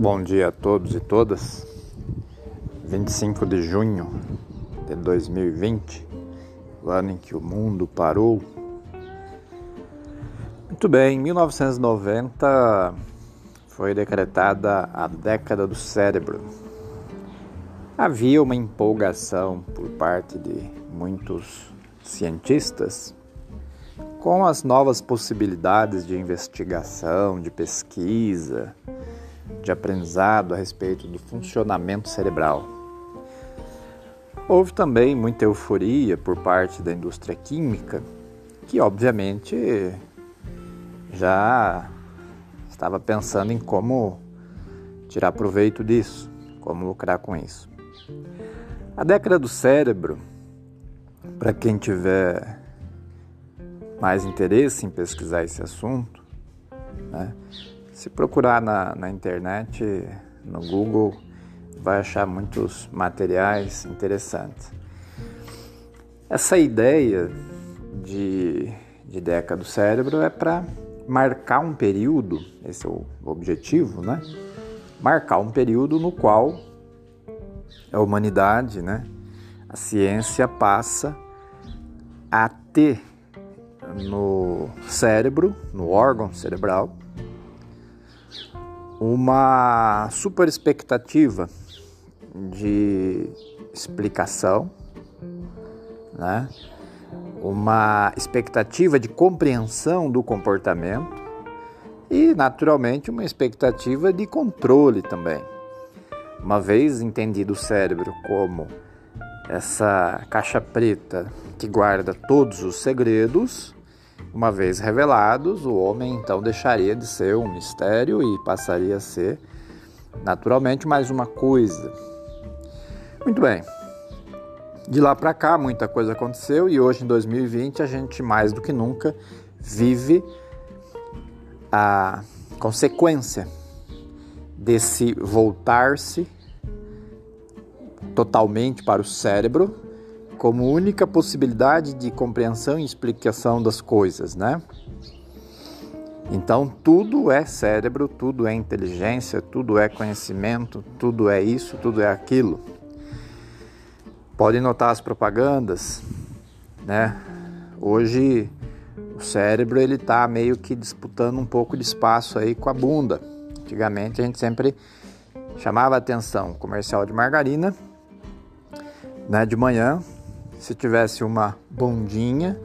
Bom dia a todos e todas. 25 de junho de 2020, o ano em que o mundo parou. Muito bem, em 1990 foi decretada a década do cérebro. Havia uma empolgação por parte de muitos cientistas com as novas possibilidades de investigação, de pesquisa, de aprendizado a respeito do funcionamento cerebral. Houve também muita euforia por parte da indústria química, que obviamente já estava pensando em como tirar proveito disso, como lucrar com isso. A década do cérebro, para quem tiver mais interesse em pesquisar esse assunto, né, se procurar na, na internet, no Google, vai achar muitos materiais interessantes. Essa ideia de, de década do cérebro é para marcar um período, esse é o objetivo, né? Marcar um período no qual a humanidade, né, a ciência passa a ter no cérebro, no órgão cerebral, uma super expectativa de explicação, né? uma expectativa de compreensão do comportamento e, naturalmente, uma expectativa de controle também. Uma vez entendido o cérebro como essa caixa preta que guarda todos os segredos, uma vez revelados, o homem então deixaria de ser um mistério e passaria a ser naturalmente mais uma coisa. Muito bem. De lá para cá, muita coisa aconteceu e hoje em 2020 a gente mais do que nunca vive a consequência desse voltar-se totalmente para o cérebro como única possibilidade de compreensão e explicação das coisas, né? Então tudo é cérebro, tudo é inteligência, tudo é conhecimento, tudo é isso, tudo é aquilo. Podem notar as propagandas, né? Hoje o cérebro ele está meio que disputando um pouco de espaço aí com a bunda. Antigamente a gente sempre chamava atenção comercial de margarina, né? De manhã se tivesse uma bundinha,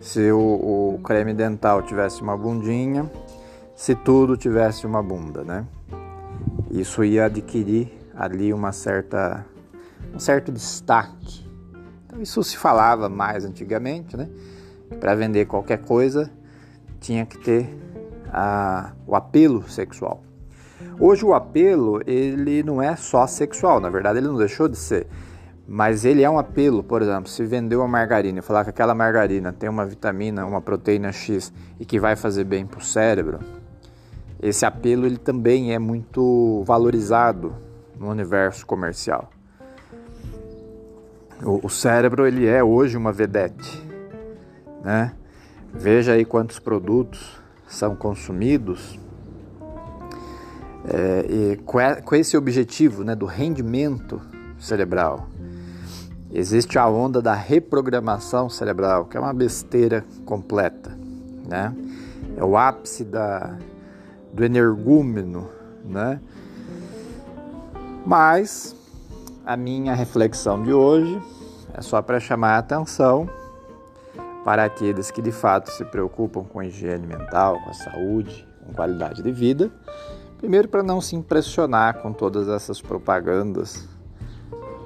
se o, o, creme dental tivesse uma bundinha, se tudo tivesse uma bunda, né? Isso ia adquirir ali uma certa, um certo destaque. Então isso se falava mais antigamente, né? Para vender qualquer coisa tinha que ter a, o apelo sexual. Hoje o apelo ele não é só sexual, na verdade ele não deixou de ser mas ele é um apelo, por exemplo, se vender uma margarina e falar que aquela margarina tem uma vitamina, uma proteína X e que vai fazer bem para o cérebro, esse apelo ele também é muito valorizado no universo comercial. O, o cérebro ele é hoje uma vedete, né? Veja aí quantos produtos são consumidos é, com esse objetivo né, do rendimento cerebral. Existe a onda da reprogramação cerebral, que é uma besteira completa, né? É o ápice da, do energúmeno, né? Mas a minha reflexão de hoje é só para chamar a atenção para aqueles que de fato se preocupam com a higiene mental, com a saúde, com qualidade de vida. Primeiro, para não se impressionar com todas essas propagandas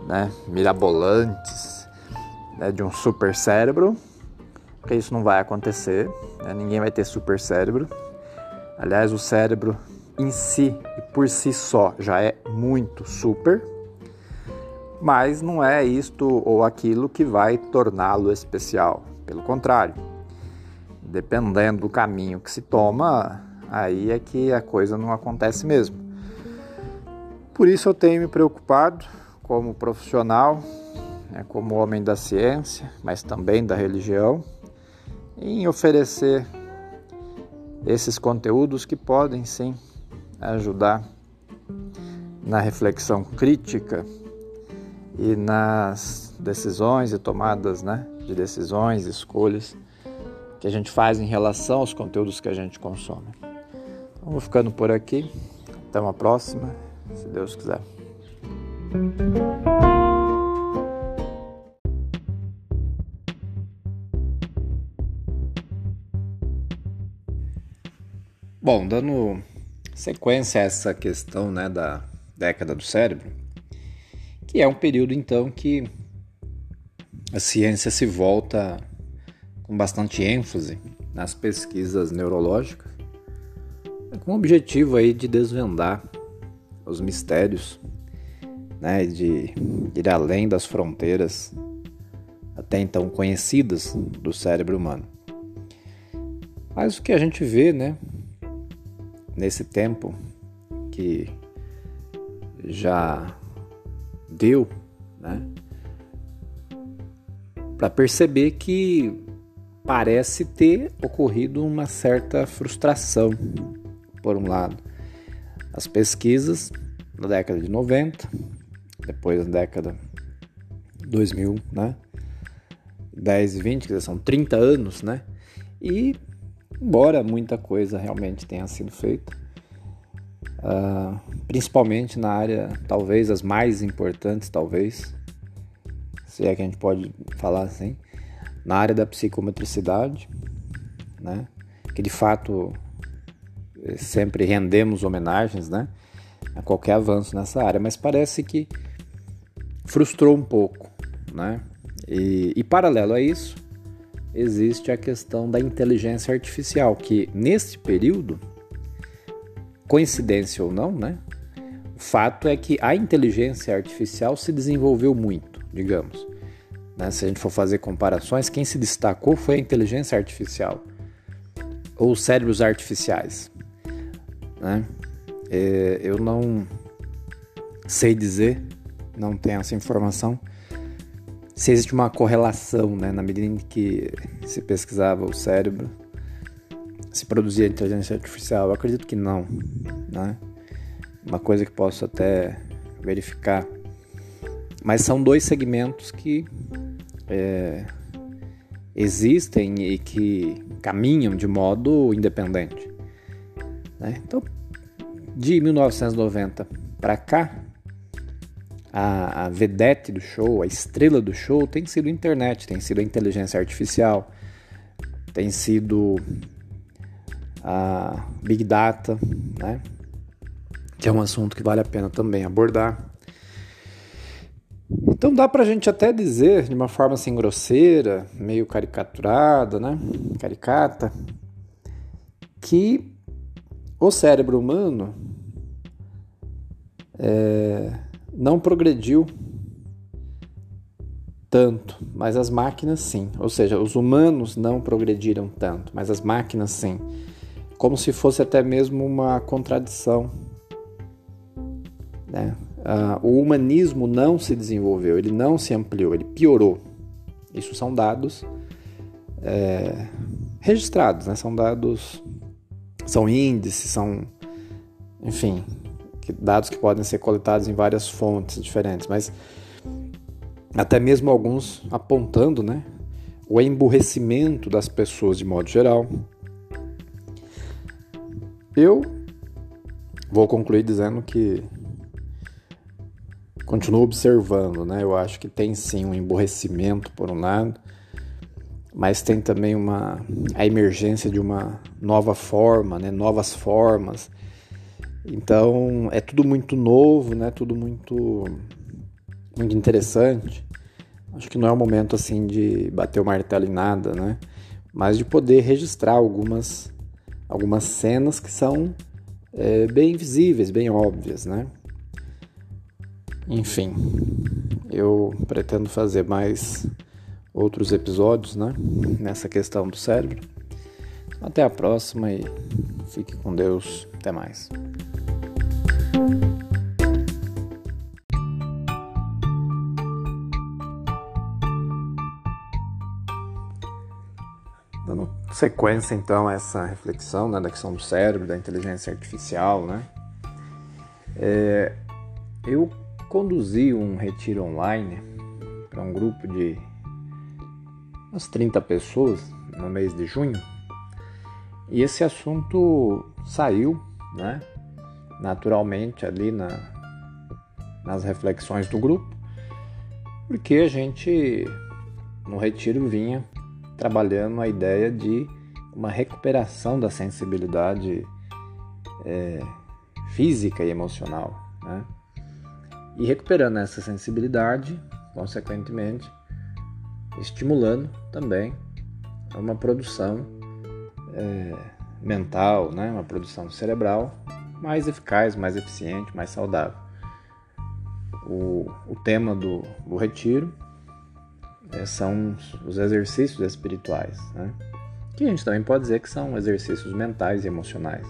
né, mirabolantes né, de um super cérebro, porque isso não vai acontecer, né, ninguém vai ter super cérebro. Aliás, o cérebro em si e por si só já é muito super, mas não é isto ou aquilo que vai torná-lo especial. Pelo contrário, dependendo do caminho que se toma, aí é que a coisa não acontece mesmo. Por isso eu tenho me preocupado como profissional, né, como homem da ciência, mas também da religião, em oferecer esses conteúdos que podem sim ajudar na reflexão crítica e nas decisões e tomadas né, de decisões, escolhas que a gente faz em relação aos conteúdos que a gente consome. Então, vou ficando por aqui. Até uma próxima, se Deus quiser. Bom, dando sequência a essa questão né, da década do cérebro, que é um período então que a ciência se volta com bastante ênfase nas pesquisas neurológicas, com o objetivo aí de desvendar os mistérios, né, de ir além das fronteiras até então conhecidas do cérebro humano. Mas o que a gente vê, né, nesse tempo que já deu, né? Para perceber que parece ter ocorrido uma certa frustração, por um lado. As pesquisas na década de 90, depois na década 2000, né? 10 e 20, que são 30 anos, né? E embora muita coisa realmente tenha sido feita, uh, principalmente na área, talvez as mais importantes, talvez, se é que a gente pode falar assim, na área da psicometricidade, né? Que de fato sempre rendemos homenagens, né? A qualquer avanço nessa área, mas parece que frustrou um pouco, né? E, e paralelo a isso, existe a questão da inteligência artificial, que neste período, coincidência ou não, né? O fato é que a inteligência artificial se desenvolveu muito, digamos. Né? Se a gente for fazer comparações, quem se destacou foi a inteligência artificial ou os cérebros artificiais. Né? É, eu não sei dizer, não tenho essa informação, se existe uma correlação, né, na medida em que se pesquisava o cérebro, se produzia inteligência artificial. Eu acredito que não, né? Uma coisa que posso até verificar. Mas são dois segmentos que é, existem e que caminham de modo independente. Né? Então, de 1990 para cá, a, a vedete do show, a estrela do show tem sido a internet, tem sido a inteligência artificial, tem sido a Big Data, né? que é um assunto que vale a pena também abordar. Então dá pra gente até dizer, de uma forma assim grosseira, meio caricaturada, né? Caricata, que o cérebro humano é, não progrediu tanto, mas as máquinas sim. Ou seja, os humanos não progrediram tanto, mas as máquinas sim. Como se fosse até mesmo uma contradição. Né? Uh, o humanismo não se desenvolveu, ele não se ampliou, ele piorou. Isso são dados é, registrados, né? são dados, são índices, são, enfim, dados que podem ser coletados em várias fontes diferentes, mas até mesmo alguns apontando né, o emburrecimento das pessoas de modo geral. Eu vou concluir dizendo que continuo observando, né? Eu acho que tem sim um emborrecimento por um lado, mas tem também uma a emergência de uma nova forma, né? Novas formas então é tudo muito novo, né? Tudo muito muito interessante. Acho que não é o momento assim de bater o martelo em nada, né? Mas de poder registrar algumas algumas cenas que são é, bem visíveis, bem óbvias, né? Enfim, eu pretendo fazer mais outros episódios, né? Nessa questão do cérebro. Até a próxima e fique com Deus. Até mais. Dando sequência então a essa reflexão né, da questão do cérebro, da inteligência artificial, né? É, eu conduzi um retiro online para um grupo de umas 30 pessoas no mês de junho e esse assunto saiu, né, naturalmente ali na, nas reflexões do grupo, porque a gente no retiro vinha trabalhando a ideia de uma recuperação da sensibilidade é, física e emocional, né? E recuperando essa sensibilidade, consequentemente, estimulando também uma produção é, mental, né? uma produção cerebral mais eficaz, mais eficiente, mais saudável. O, o tema do, do retiro é, são os exercícios espirituais, né? que a gente também pode dizer que são exercícios mentais e emocionais,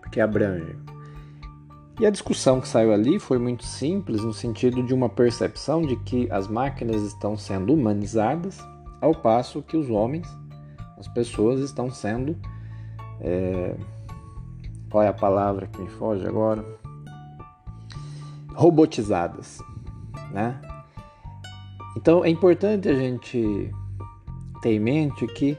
porque abrange. E a discussão que saiu ali foi muito simples no sentido de uma percepção de que as máquinas estão sendo humanizadas, ao passo que os homens, as pessoas, estão sendo. É, qual é a palavra que me foge agora? Robotizadas, né? Então é importante a gente ter em mente que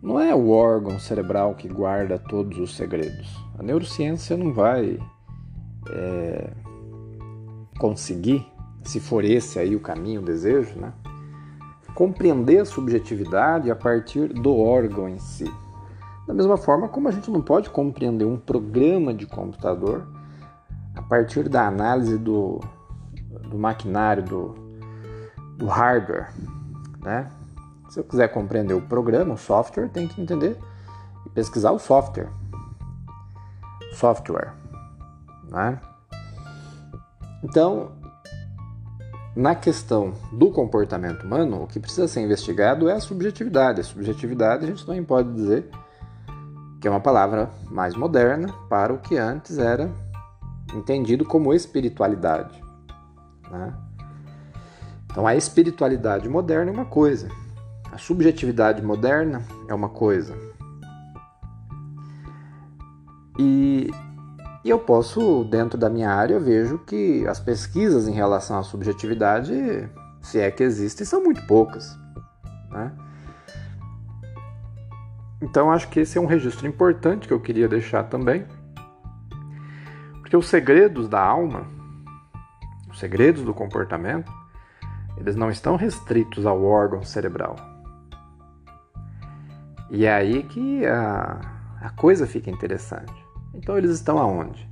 não é o órgão cerebral que guarda todos os segredos. A neurociência não vai é, conseguir, se for esse aí o caminho, o desejo, né? compreender a subjetividade a partir do órgão em si. Da mesma forma como a gente não pode compreender um programa de computador a partir da análise do, do maquinário, do, do hardware, né? Se eu quiser compreender o programa, o software, tem que entender e pesquisar o software. Software. Né? Então, na questão do comportamento humano, o que precisa ser investigado é a subjetividade. A subjetividade a gente também pode dizer que é uma palavra mais moderna para o que antes era entendido como espiritualidade. Né? Então, a espiritualidade moderna é uma coisa, a subjetividade moderna é uma coisa. E, e eu posso, dentro da minha área, eu vejo que as pesquisas em relação à subjetividade, se é que existem, são muito poucas. Né? Então acho que esse é um registro importante que eu queria deixar também. Porque os segredos da alma, os segredos do comportamento, eles não estão restritos ao órgão cerebral. E é aí que a, a coisa fica interessante. Então eles estão aonde?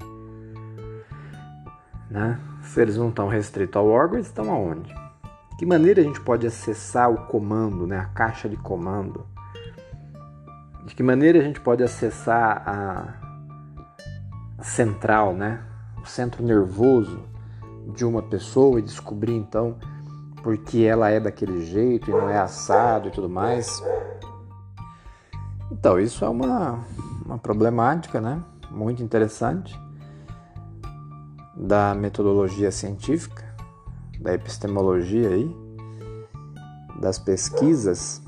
Né? Se eles não estão restritos ao órgão, eles estão aonde? Que maneira a gente pode acessar o comando, né? a caixa de comando? De que maneira a gente pode acessar a, central, né? o centro nervoso de uma pessoa e descobrir então por que ela é daquele jeito e não é assado e tudo mais? Então, isso é uma, uma problemática né? muito interessante da metodologia científica, da epistemologia aí, das pesquisas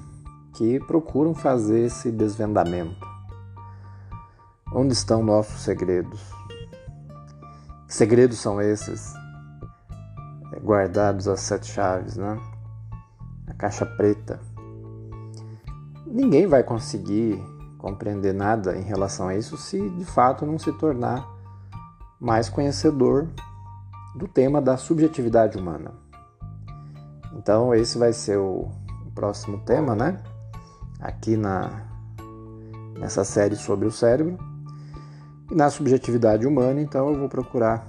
que procuram fazer esse desvendamento. Onde estão nossos segredos? Que segredos são esses? É, guardados às sete chaves, né? A caixa preta ninguém vai conseguir compreender nada em relação a isso se de fato não se tornar mais conhecedor do tema da subjetividade humana. Então, esse vai ser o, próximo tema, né? Aqui na, nessa série sobre o cérebro. E na subjetividade humana, então, eu vou procurar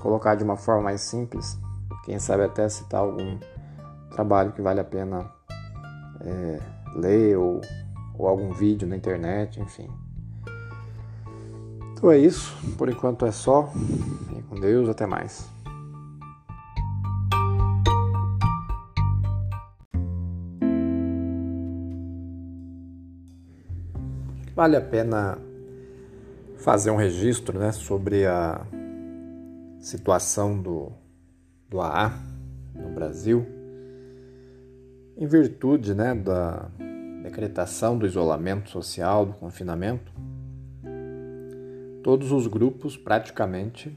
colocar de uma forma mais simples, quem sabe até citar algum trabalho que vale a pena. É, ler ou, ou algum vídeo na internet, enfim. Então é isso, por enquanto é só. Fiquem com Deus, até mais. Vale a pena fazer um registro né, sobre a situação do, do AA no Brasil em virtude né, da decretação do isolamento social, do confinamento, todos os grupos praticamente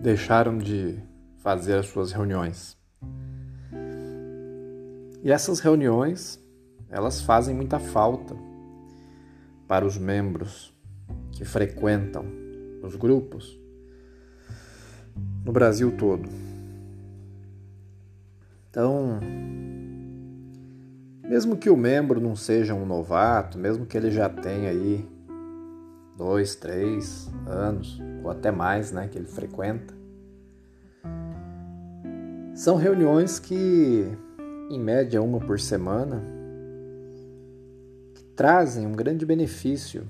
deixaram de fazer as suas reuniões. E essas reuniões, elas fazem muita falta para os membros que frequentam os grupos no Brasil todo. Então, mesmo que o membro não seja um novato, mesmo que ele já tenha aí dois, três anos ou até mais, né, que ele frequenta, são reuniões que, em média, uma por semana, trazem um grande benefício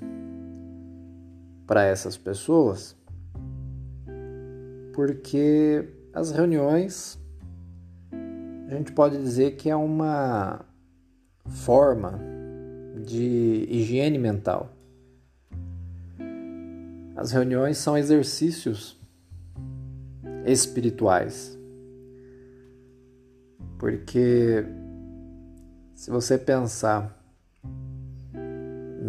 para essas pessoas, porque as reuniões a gente pode dizer que é uma forma de higiene mental. As reuniões são exercícios espirituais. Porque se você pensar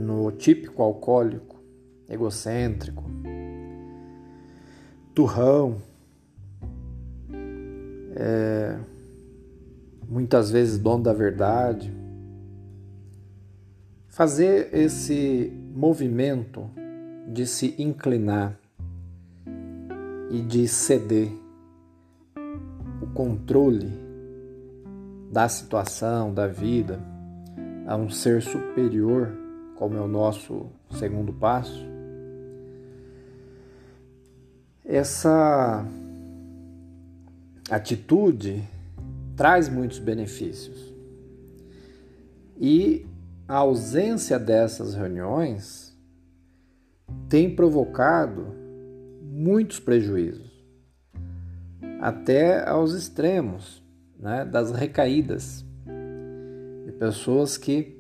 no típico alcoólico, egocêntrico, turrão, é, muitas vezes dono da verdade, fazer esse movimento de se inclinar e de ceder o controle da situação, da vida, a um ser superior, como é o nosso segundo passo, essa atitude traz muitos benefícios. E a ausência dessas reuniões tem provocado muitos prejuízos, até aos extremos né, das recaídas, de pessoas que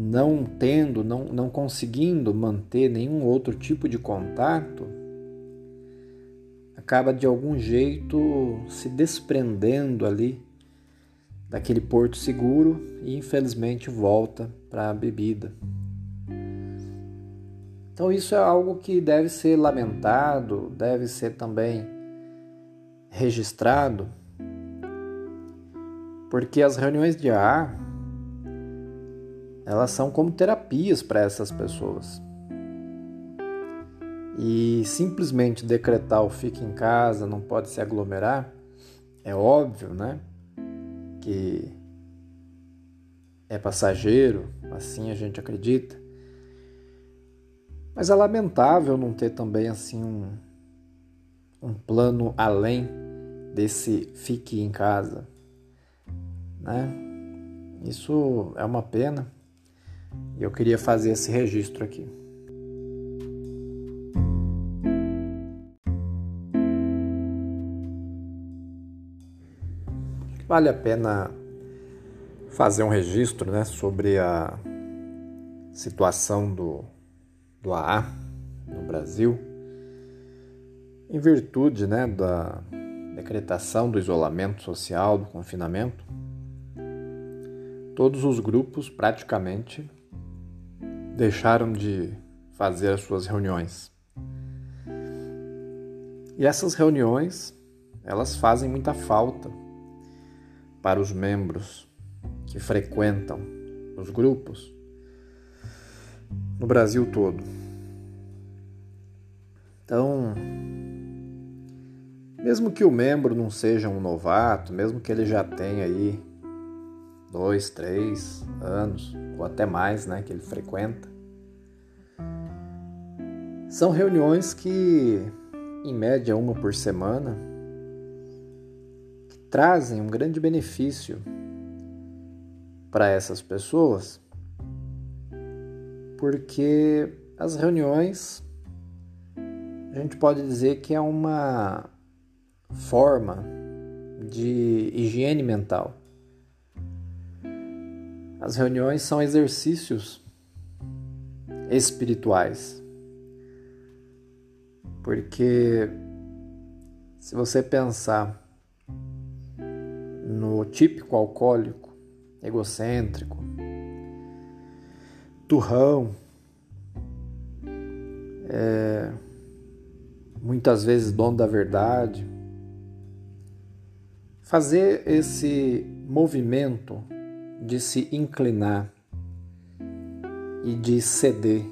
não tendo, não, não conseguindo manter nenhum outro tipo de contato, acaba de algum jeito se desprendendo ali daquele porto seguro e infelizmente volta para a bebida. Então isso é algo que deve ser lamentado, deve ser também registrado, porque as reuniões de AA elas são como terapias para essas pessoas. E simplesmente decretar o fique em casa, não pode se aglomerar, é óbvio, né? que é passageiro, assim a gente acredita. Mas é lamentável não ter também assim um, um plano além desse fique em casa, né? Isso é uma pena e eu queria fazer esse registro aqui. Vale a pena fazer um registro né, sobre a situação do, do AA no Brasil, em virtude né, da decretação do isolamento social, do confinamento, todos os grupos praticamente deixaram de fazer as suas reuniões. E essas reuniões, elas fazem muita falta para os membros que frequentam os grupos no Brasil todo. Então, mesmo que o membro não seja um novato, mesmo que ele já tenha aí dois, três anos ou até mais, né, que ele frequenta, são reuniões que, em média, uma por semana, trazem um grande benefício para essas pessoas, porque as reuniões a gente pode dizer que é uma forma de higiene mental. As reuniões são exercícios espirituais. Porque se você pensar no típico alcoólico, egocêntrico, turrão, é, muitas vezes dono da verdade, fazer esse movimento de se inclinar e de ceder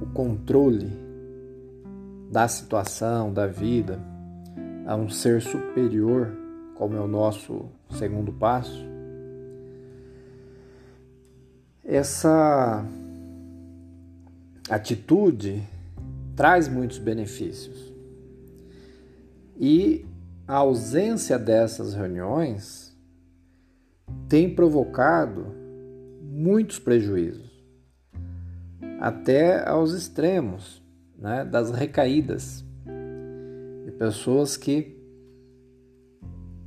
o controle da situação, da vida, a um ser superior, como é o nosso segundo passo, essa atitude traz muitos benefícios. E a ausência dessas reuniões tem provocado muitos prejuízos, até aos extremos né, das recaídas de pessoas que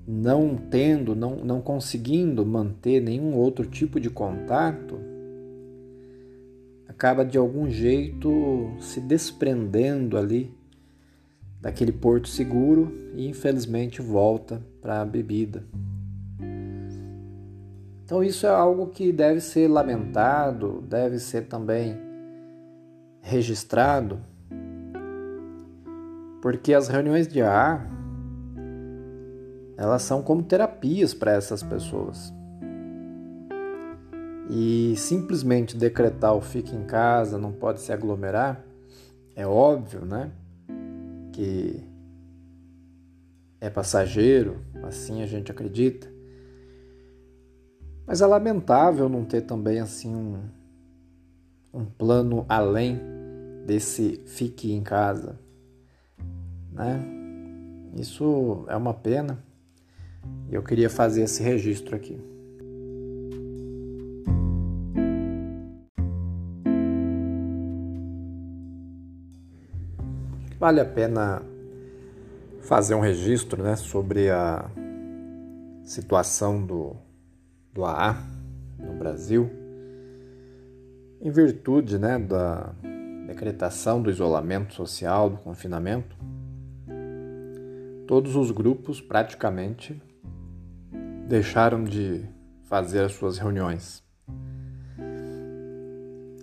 não tendo, não, não conseguindo manter nenhum outro tipo de contato, acaba de algum jeito se desprendendo ali daquele porto seguro e infelizmente volta para a bebida. Então isso é algo que deve ser lamentado, deve ser também registrado, porque as reuniões de AA elas são como terapias para essas pessoas. E simplesmente decretar o fique em casa, não pode se aglomerar, é óbvio, né? Que é passageiro, assim a gente acredita. Mas é lamentável não ter também assim um, um plano além desse fique em casa, né? Isso é uma pena e eu queria fazer esse registro aqui. Vale a pena fazer um registro né, sobre a situação do, do AA no Brasil, em virtude né, da decretação do isolamento social, do confinamento, todos os grupos praticamente deixaram de fazer as suas reuniões.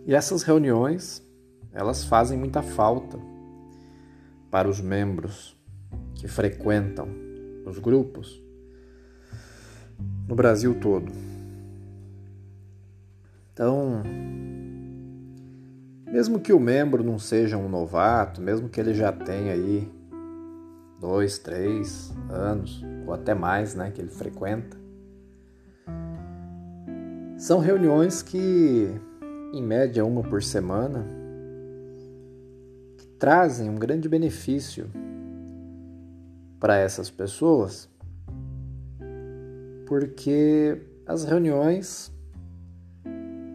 E essas reuniões, elas fazem muita falta para os membros que frequentam os grupos no Brasil todo. Então, mesmo que o membro não seja um novato, mesmo que ele já tenha aí dois, três anos ou até mais, né, que ele frequenta, são reuniões que, em média, uma por semana, trazem um grande benefício para essas pessoas, porque as reuniões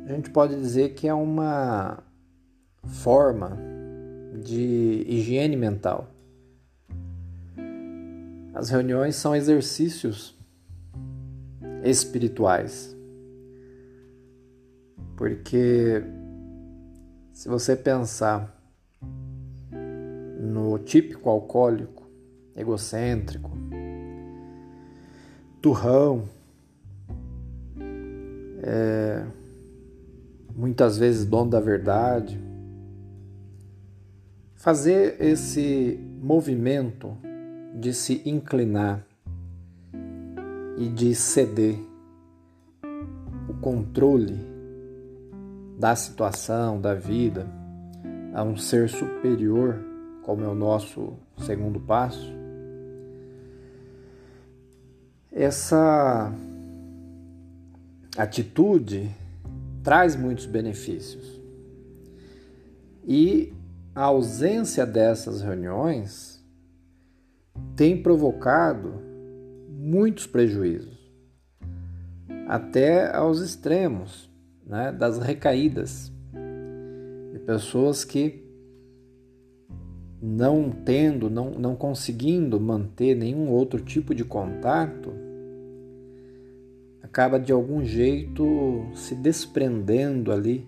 a gente pode dizer que é uma forma de higiene mental. As reuniões são exercícios espirituais. Porque se você pensar no típico alcoólico, egocêntrico, turrão, é, muitas vezes dono da verdade. Fazer esse movimento de se inclinar e de ceder o controle da situação, da vida, a um ser superior como é o nosso segundo passo, essa atitude traz muitos benefícios. E a ausência dessas reuniões tem provocado muitos prejuízos, até aos extremos né, das recaídas de pessoas que não tendo, não, não conseguindo manter nenhum outro tipo de contato, acaba de algum jeito se desprendendo ali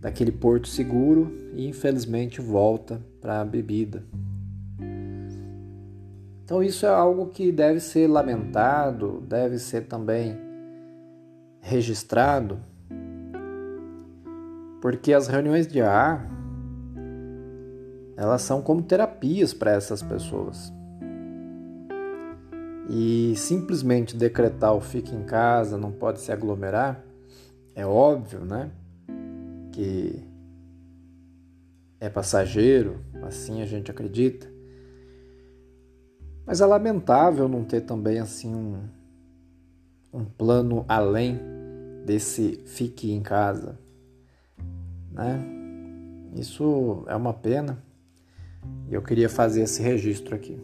daquele porto seguro e infelizmente volta para a bebida. Então isso é algo que deve ser lamentado, deve ser também registrado, porque as reuniões de ar elas são como terapias para essas pessoas. E simplesmente decretar o fique em casa, não pode se aglomerar, é óbvio, né? Que é passageiro, assim a gente acredita. Mas é lamentável não ter também assim um, um plano além desse fique em casa, né? Isso é uma pena e eu queria fazer esse registro aqui.